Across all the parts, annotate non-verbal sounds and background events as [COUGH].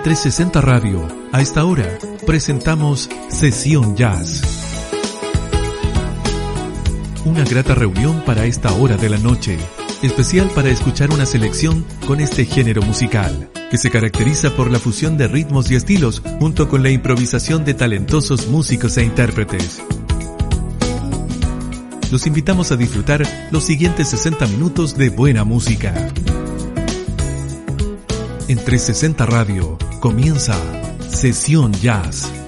En 360 Radio, a esta hora, presentamos Sesión Jazz. Una grata reunión para esta hora de la noche, especial para escuchar una selección con este género musical, que se caracteriza por la fusión de ritmos y estilos junto con la improvisación de talentosos músicos e intérpretes. Los invitamos a disfrutar los siguientes 60 minutos de buena música. En 360 Radio comienza Sesión Jazz.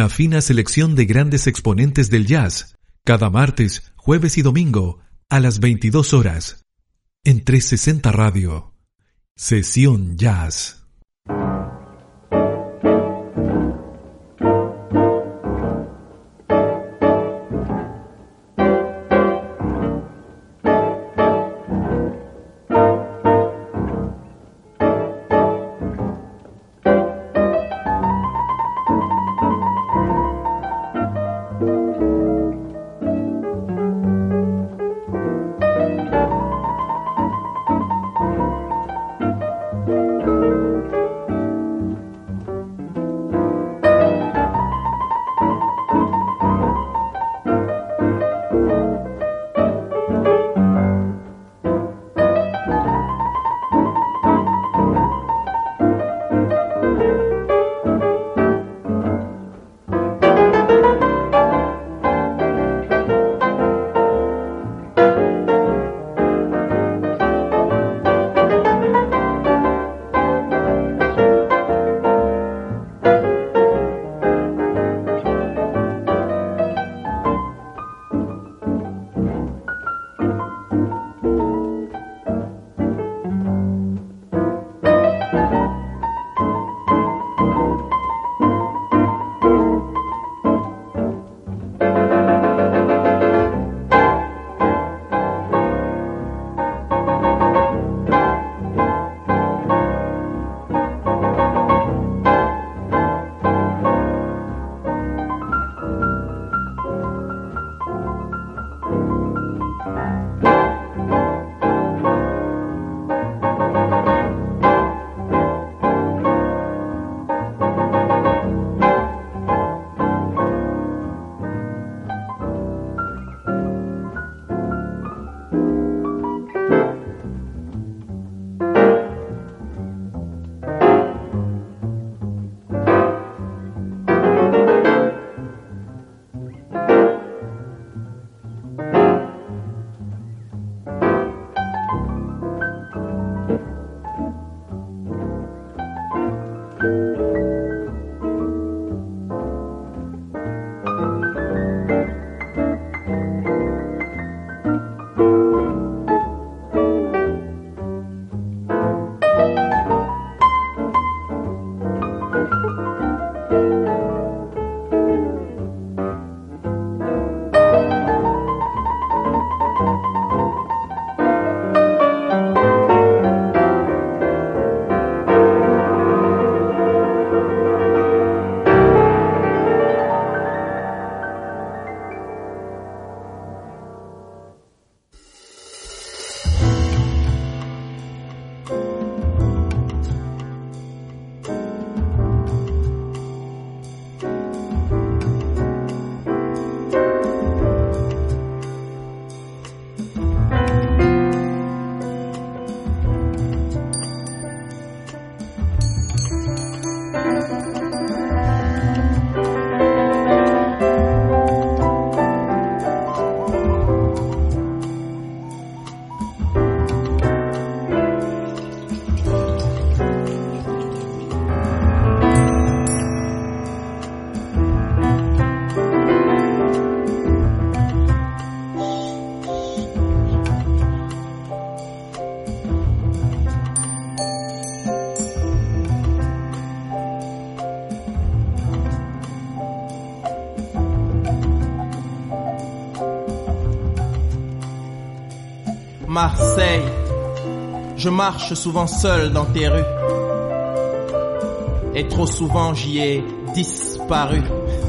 Una fina selección de grandes exponentes del jazz, cada martes, jueves y domingo, a las 22 horas. En 360 Radio. Sesión Jazz. Je marche souvent seul dans tes rues. Et trop souvent j'y ai disparu.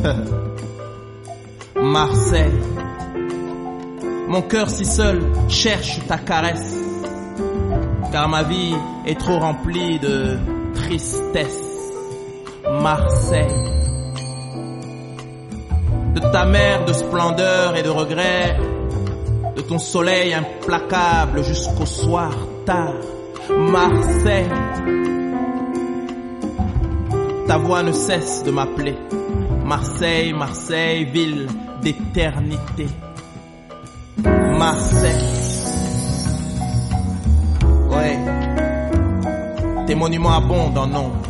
[LAUGHS] Marseille, mon cœur si seul cherche ta caresse. Car ma vie est trop remplie de tristesse. Marseille, de ta mer de splendeur et de regret de ton soleil implacable jusqu'au soir Marseille, ta voix ne cesse de m'appeler. Marseille, Marseille, ville d'éternité. Marseille. Ouais. Tes monuments abondent en nombre.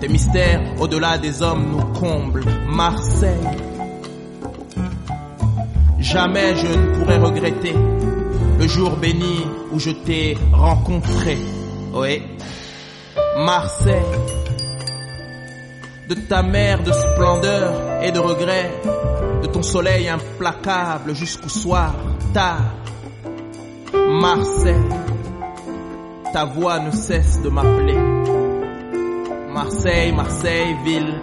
Tes mystères au-delà des hommes nous comblent. Marseille. Jamais je ne pourrai regretter le jour béni où je t'ai rencontré. Oui. Marseille. De ta mer de splendeur et de regret, de ton soleil implacable jusqu'au soir tard. Marseille. Ta voix ne cesse de m'appeler. Marseille, Marseille, ville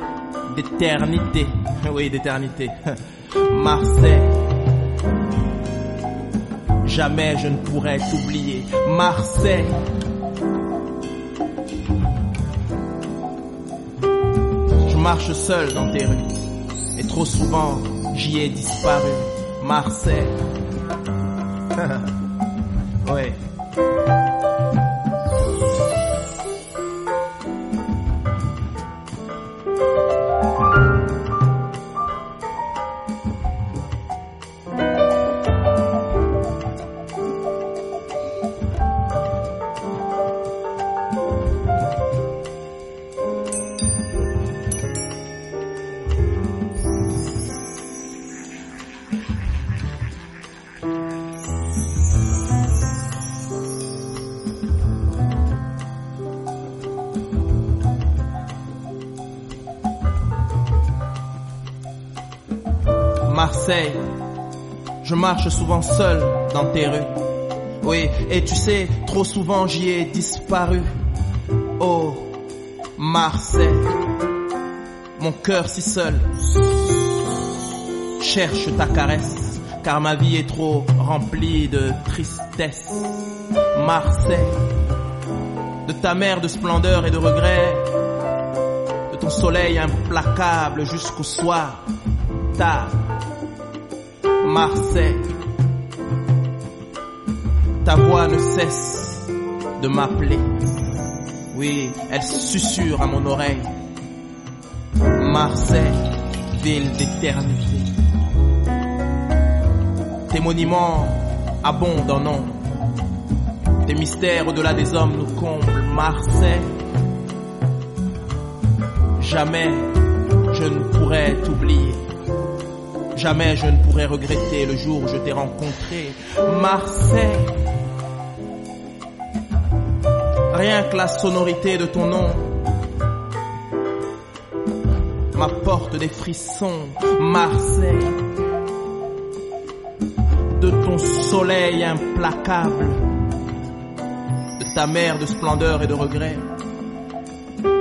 d'éternité. [LAUGHS] Oui, d'éternité. [LAUGHS] Marseille. Jamais je ne pourrai t'oublier. Marseille. Je marche seul dans tes rues. Et trop souvent, j'y ai disparu. Marseille. [LAUGHS] seul dans tes rues. Oui, et tu sais, trop souvent j'y ai disparu. Oh, Marseille, mon cœur si seul cherche ta caresse, car ma vie est trop remplie de tristesse. Marseille, de ta mer de splendeur et de regret, de ton soleil implacable jusqu'au soir tard. Marseille, ta voix ne cesse de m'appeler. Oui, elle susurre à mon oreille. Marseille, ville d'éternité. Tes monuments abondent en nom. Tes mystères au-delà des hommes nous comblent. Marseille, jamais je ne pourrai t'oublier. Jamais je ne pourrai regretter le jour où je t'ai rencontré. Marseille. Rien que la sonorité de ton nom m'apporte des frissons. Marseille. De ton soleil implacable. De ta mer de splendeur et de regret.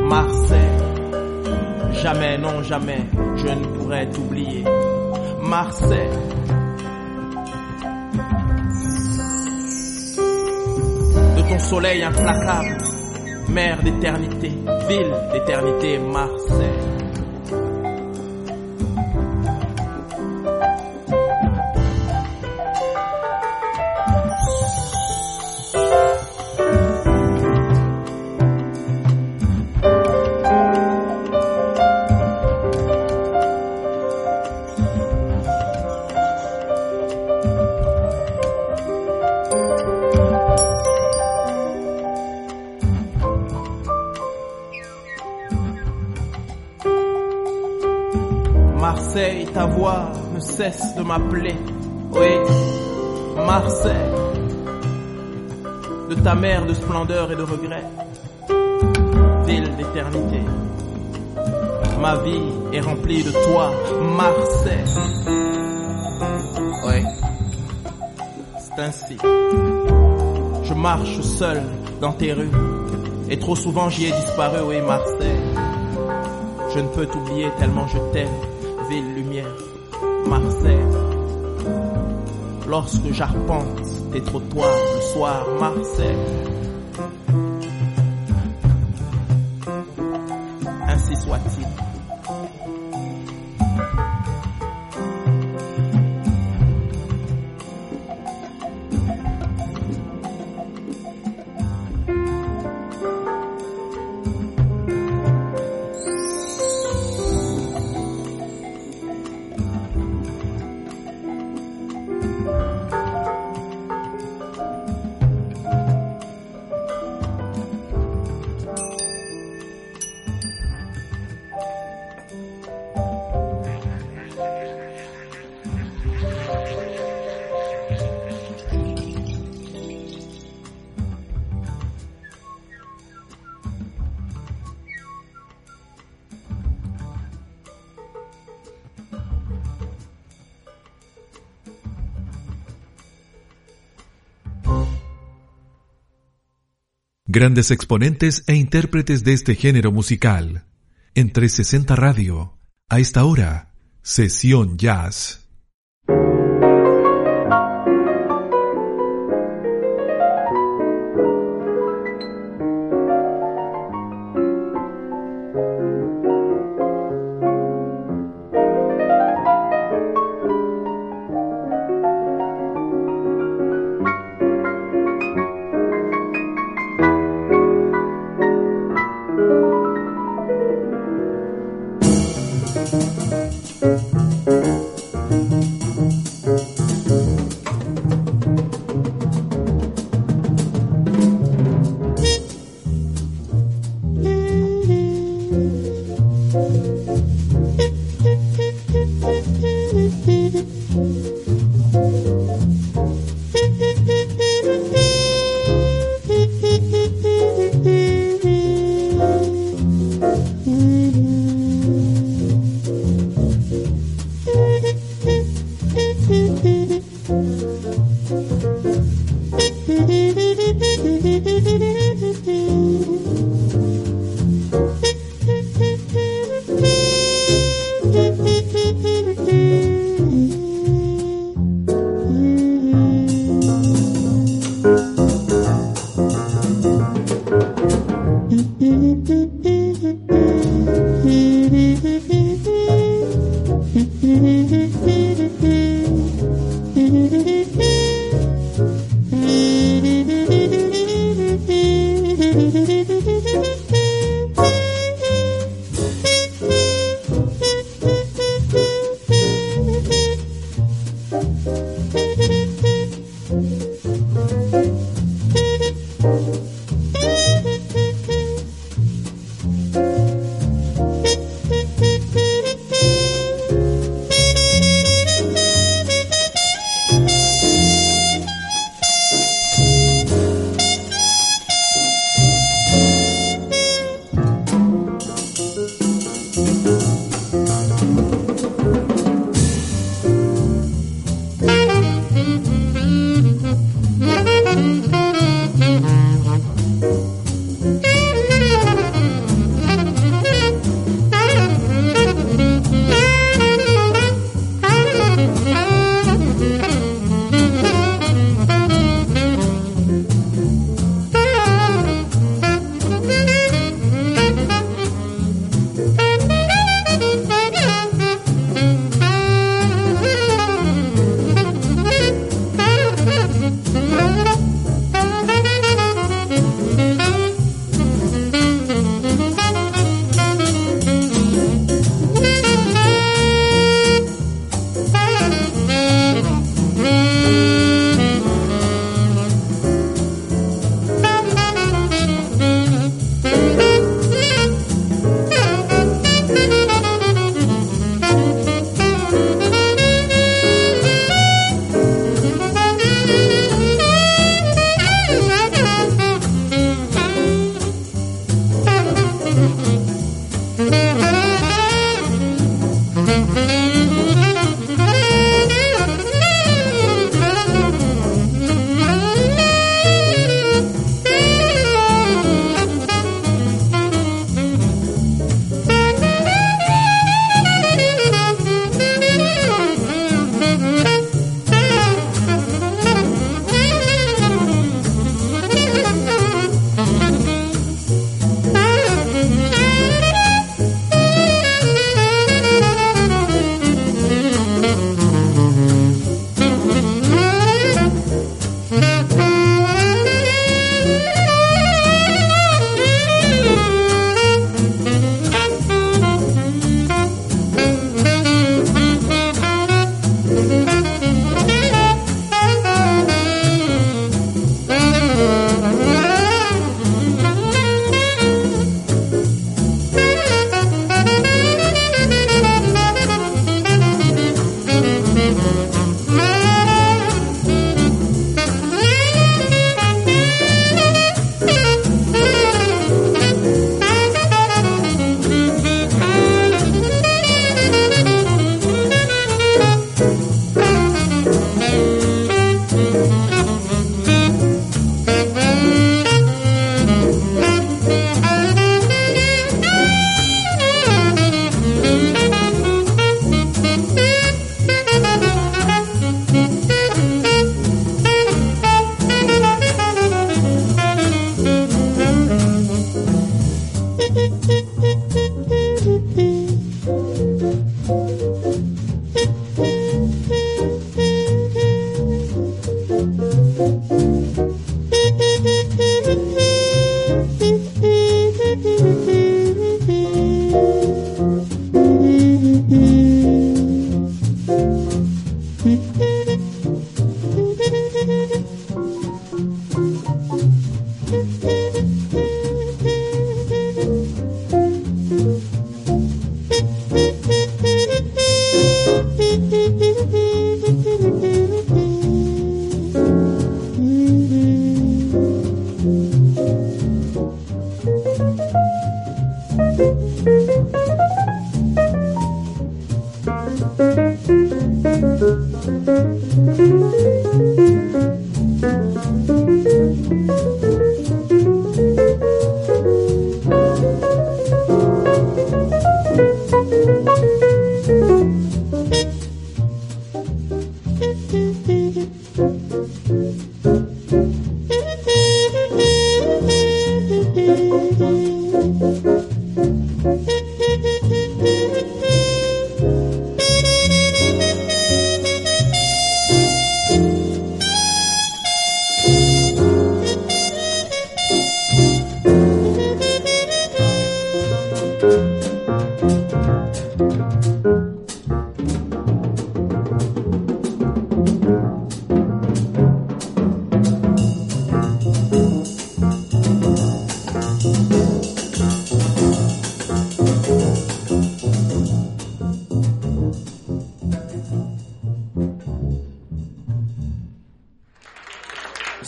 Marseille. Jamais, non, jamais, je ne pourrai t'oublier. Marseille. Ton soleil implacable, mer d'éternité, ville d'éternité, Marseille. Oui, Marseille, de ta mer de splendeur et de regret, ville d'éternité. Ma vie est remplie de toi, Marseille. Oui, c'est ainsi. Je marche seul dans tes rues, et trop souvent j'y ai disparu, oui, Marseille. Je ne peux t'oublier tellement je t'aime ville lumière, Marseille. Lorsque j'arpente tes trottoirs le soir, Marseille. Grandes exponentes e intérpretes de este género musical. En 360 Radio, a esta hora, Sesión Jazz.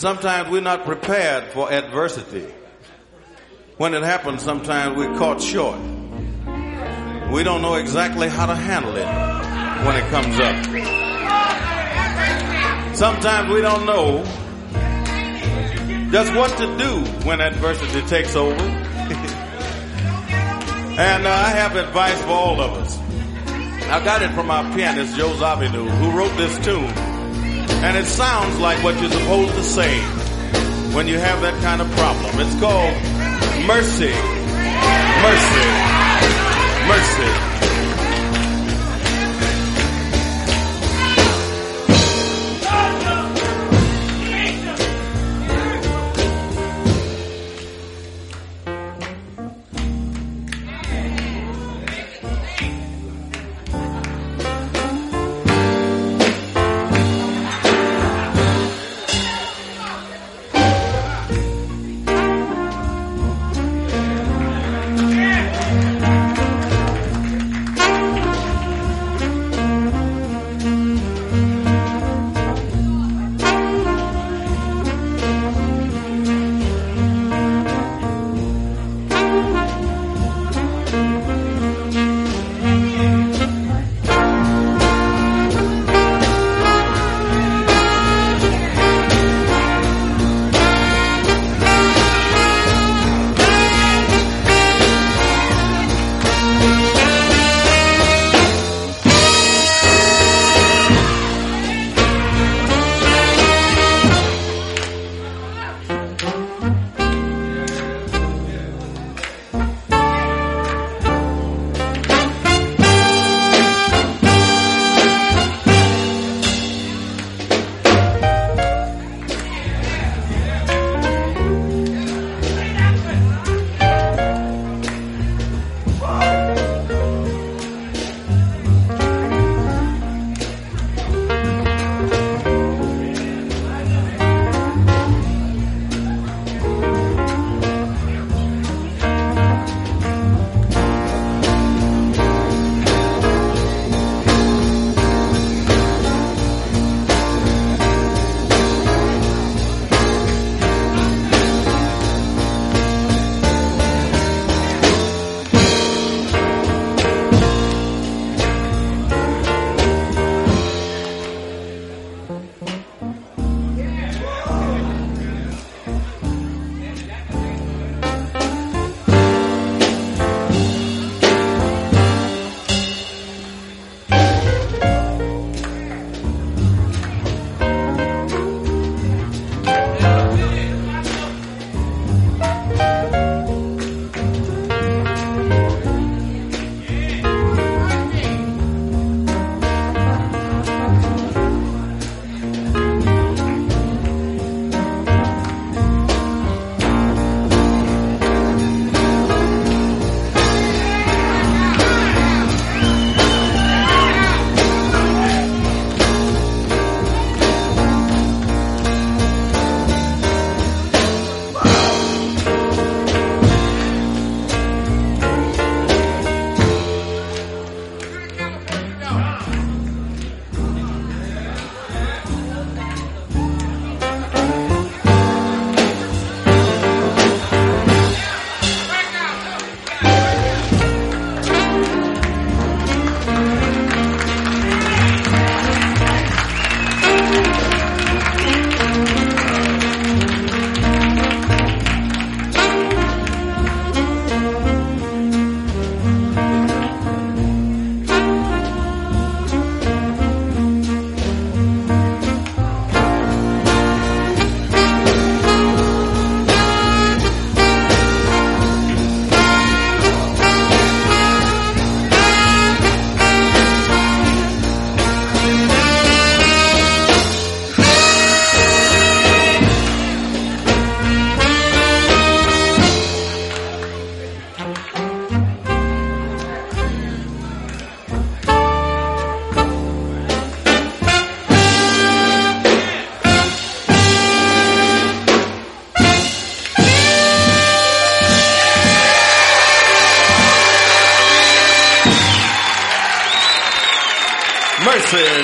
Sometimes we're not prepared for adversity. When it happens, sometimes we're caught short. We don't know exactly how to handle it when it comes up. Sometimes we don't know just what to do when adversity takes over. [LAUGHS] and uh, I have advice for all of us. I got it from our pianist, Joe Zawinul, who wrote this tune. And it sounds like what you're supposed to say when you have that kind of problem. It's called mercy. Mercy. Mercy.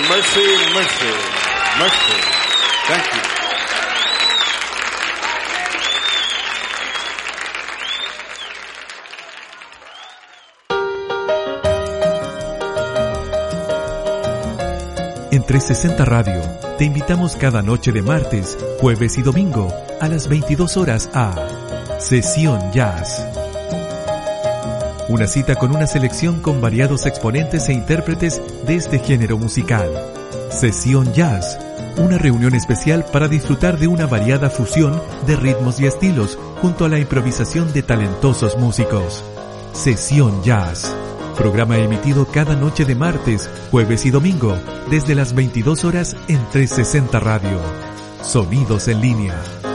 Mercy, mercy, mercy. Thank you. En 360 Radio te invitamos cada noche de martes, jueves y domingo a las 22 horas a Sesión Jazz. Una cita con una selección con variados exponentes e intérpretes de este género musical. Sesión Jazz, una reunión especial para disfrutar de una variada fusión de ritmos y estilos junto a la improvisación de talentosos músicos. Sesión Jazz. Programa emitido cada noche de martes, jueves y domingo, desde las 22 horas en 360 Radio. Sonidos en línea.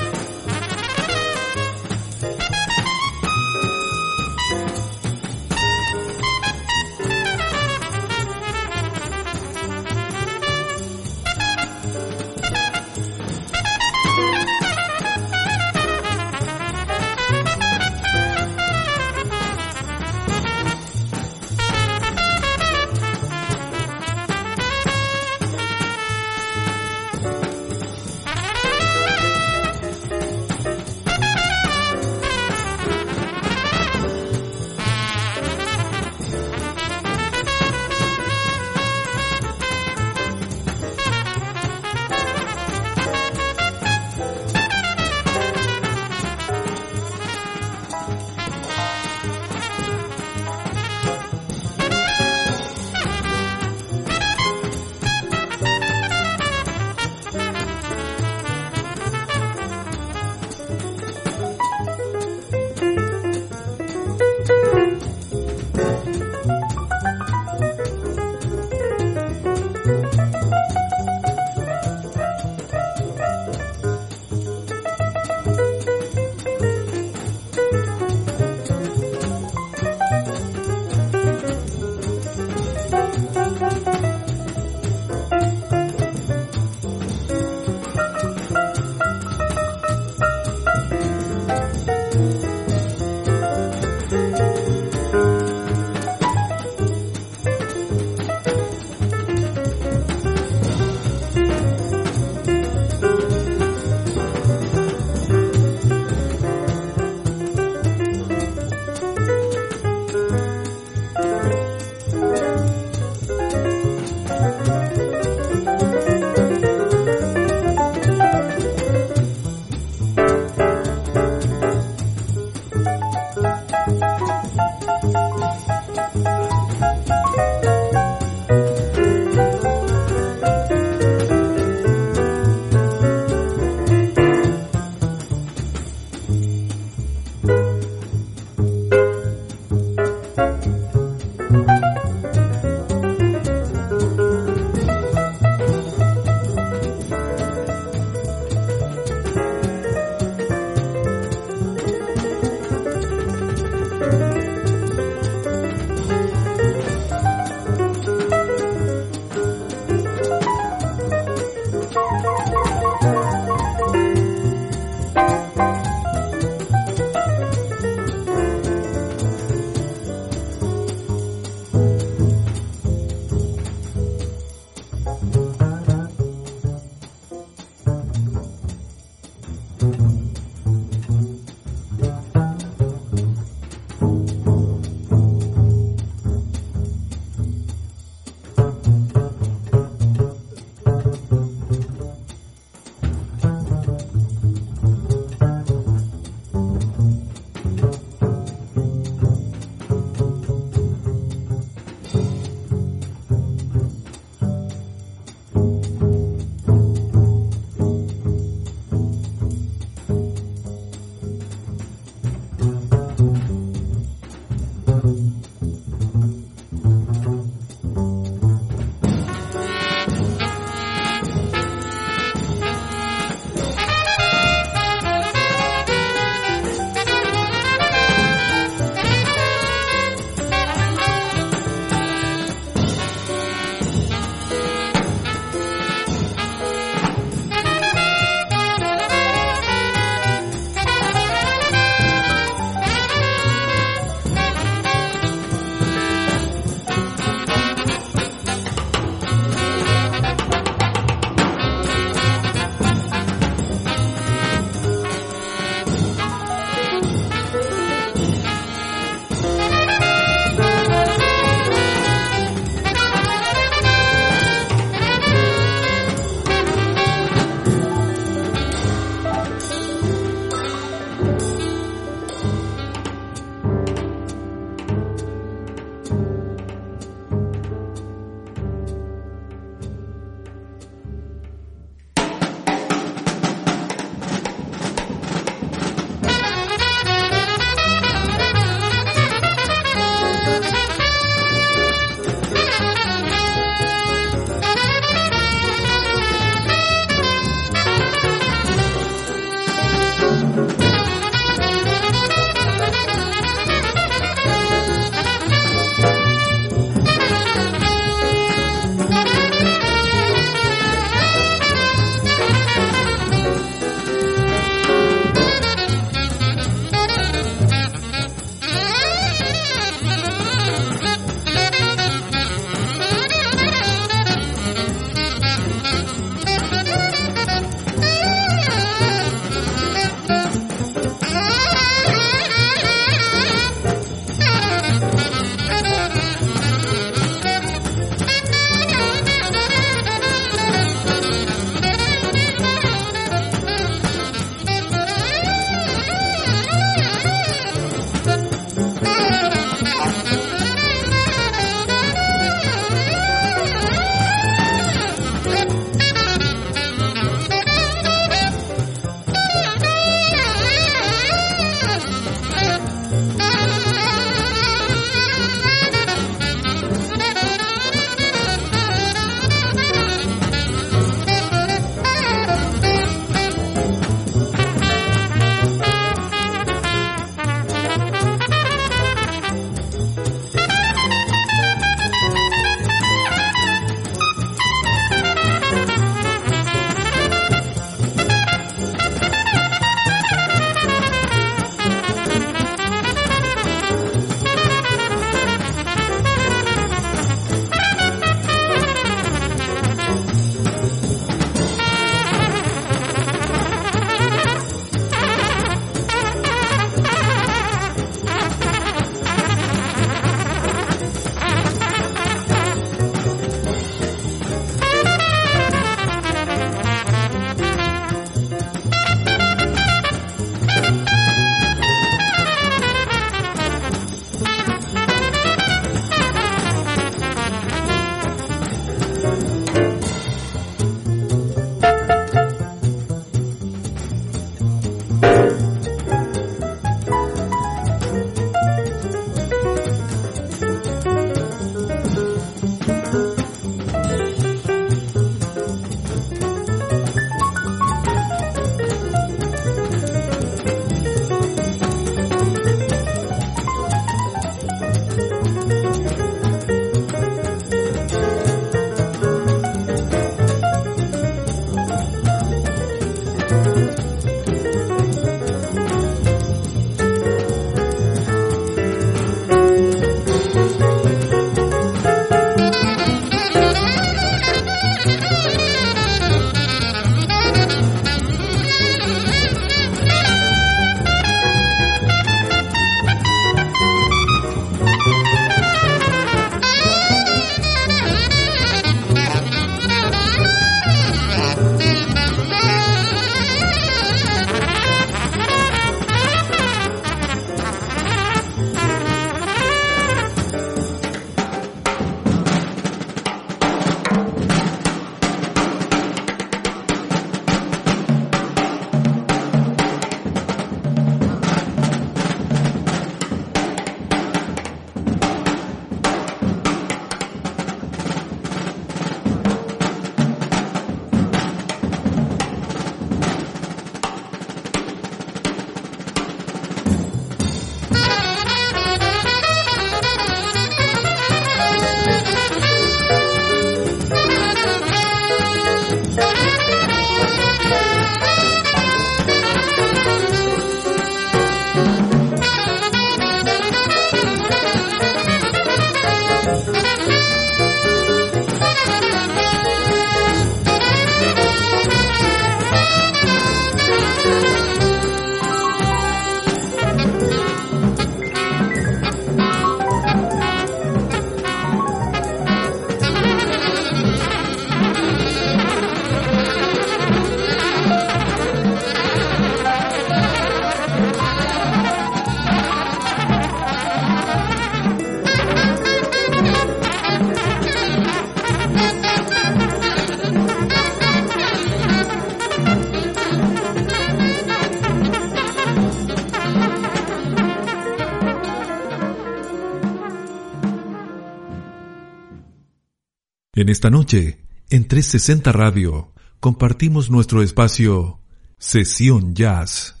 En esta noche, en 360 Radio, compartimos nuestro espacio Sesión Jazz.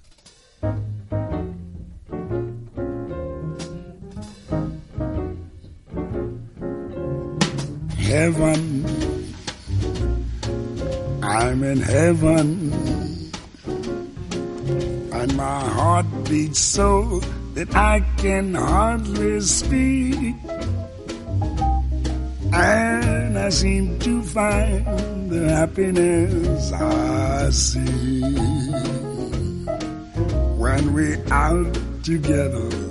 Happiness I see. When we're out together,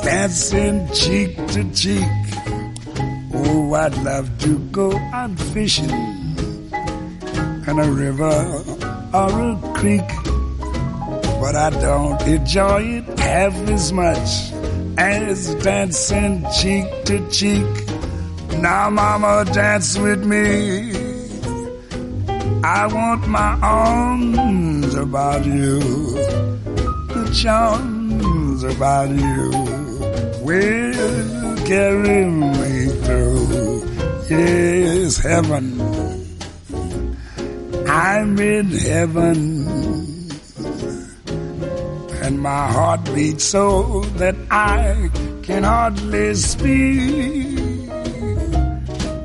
dancing cheek to cheek. Oh, I'd love to go out fishing in a river or a creek, but I don't enjoy it half as much as dancing cheek to cheek. Now, mama, dance with me. I want my arms about you, the charms about you will carry me through. Yes, heaven. I'm in heaven. And my heart beats so that I can hardly speak.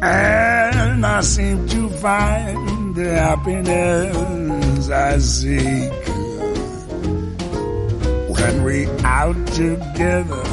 And I seem to find the happiness I seek when we out together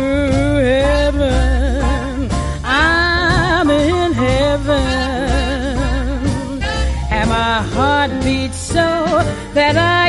that I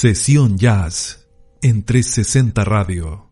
Sesión Jazz en 360 Radio.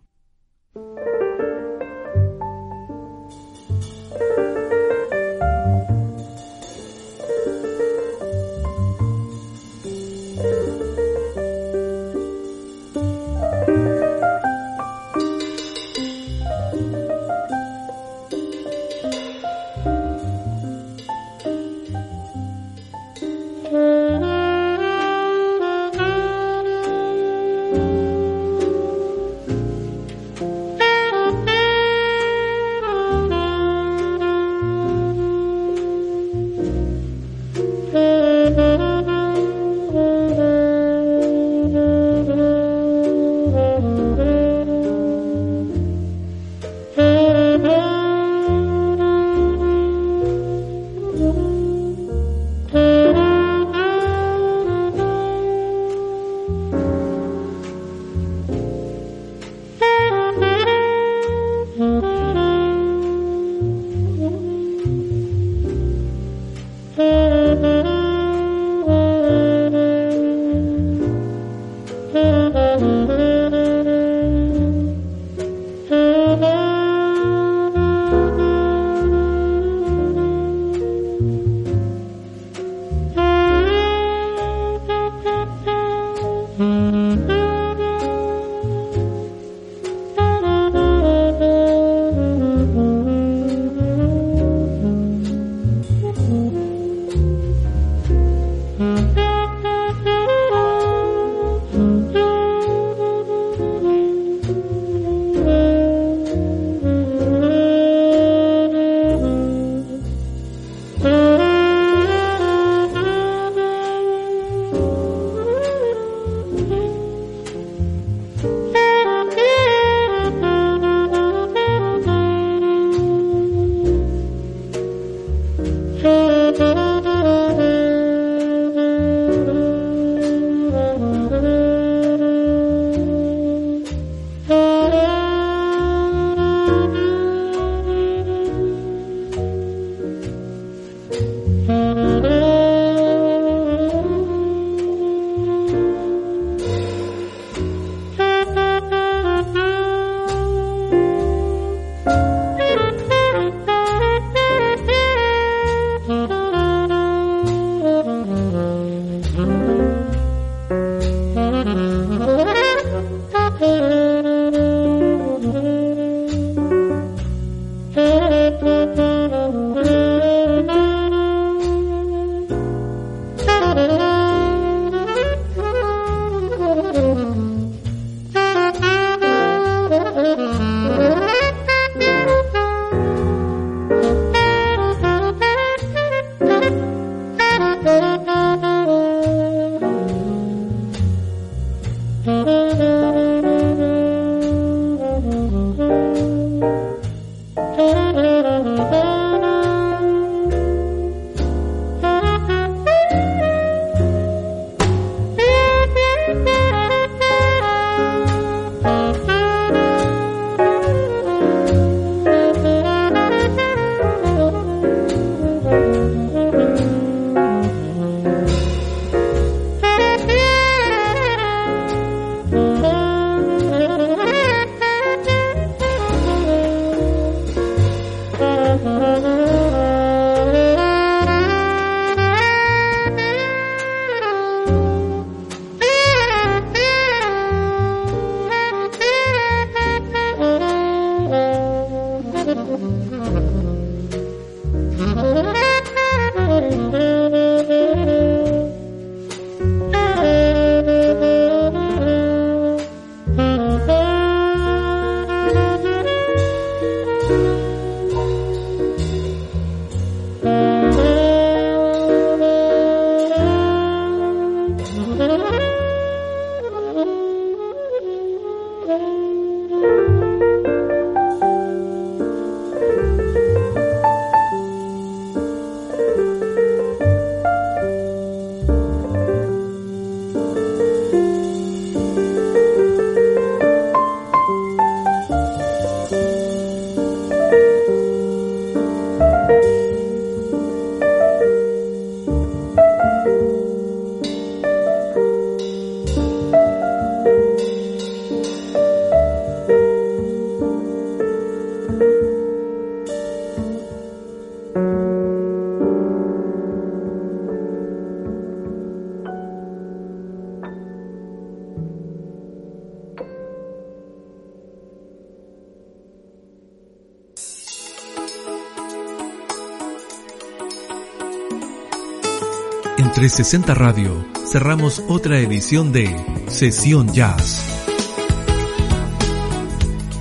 360 Radio cerramos otra edición de Sesión Jazz.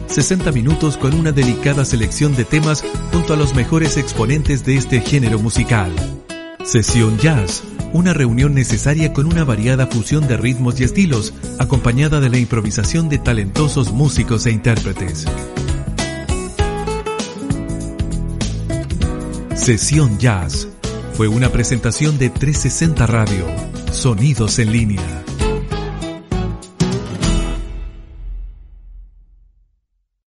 60 minutos con una delicada selección de temas junto a los mejores exponentes de este género musical. Sesión Jazz, una reunión necesaria con una variada fusión de ritmos y estilos, acompañada de la improvisación de talentosos músicos e intérpretes. Sesión Jazz fue una presentación de 360 Radio, Sonidos en línea.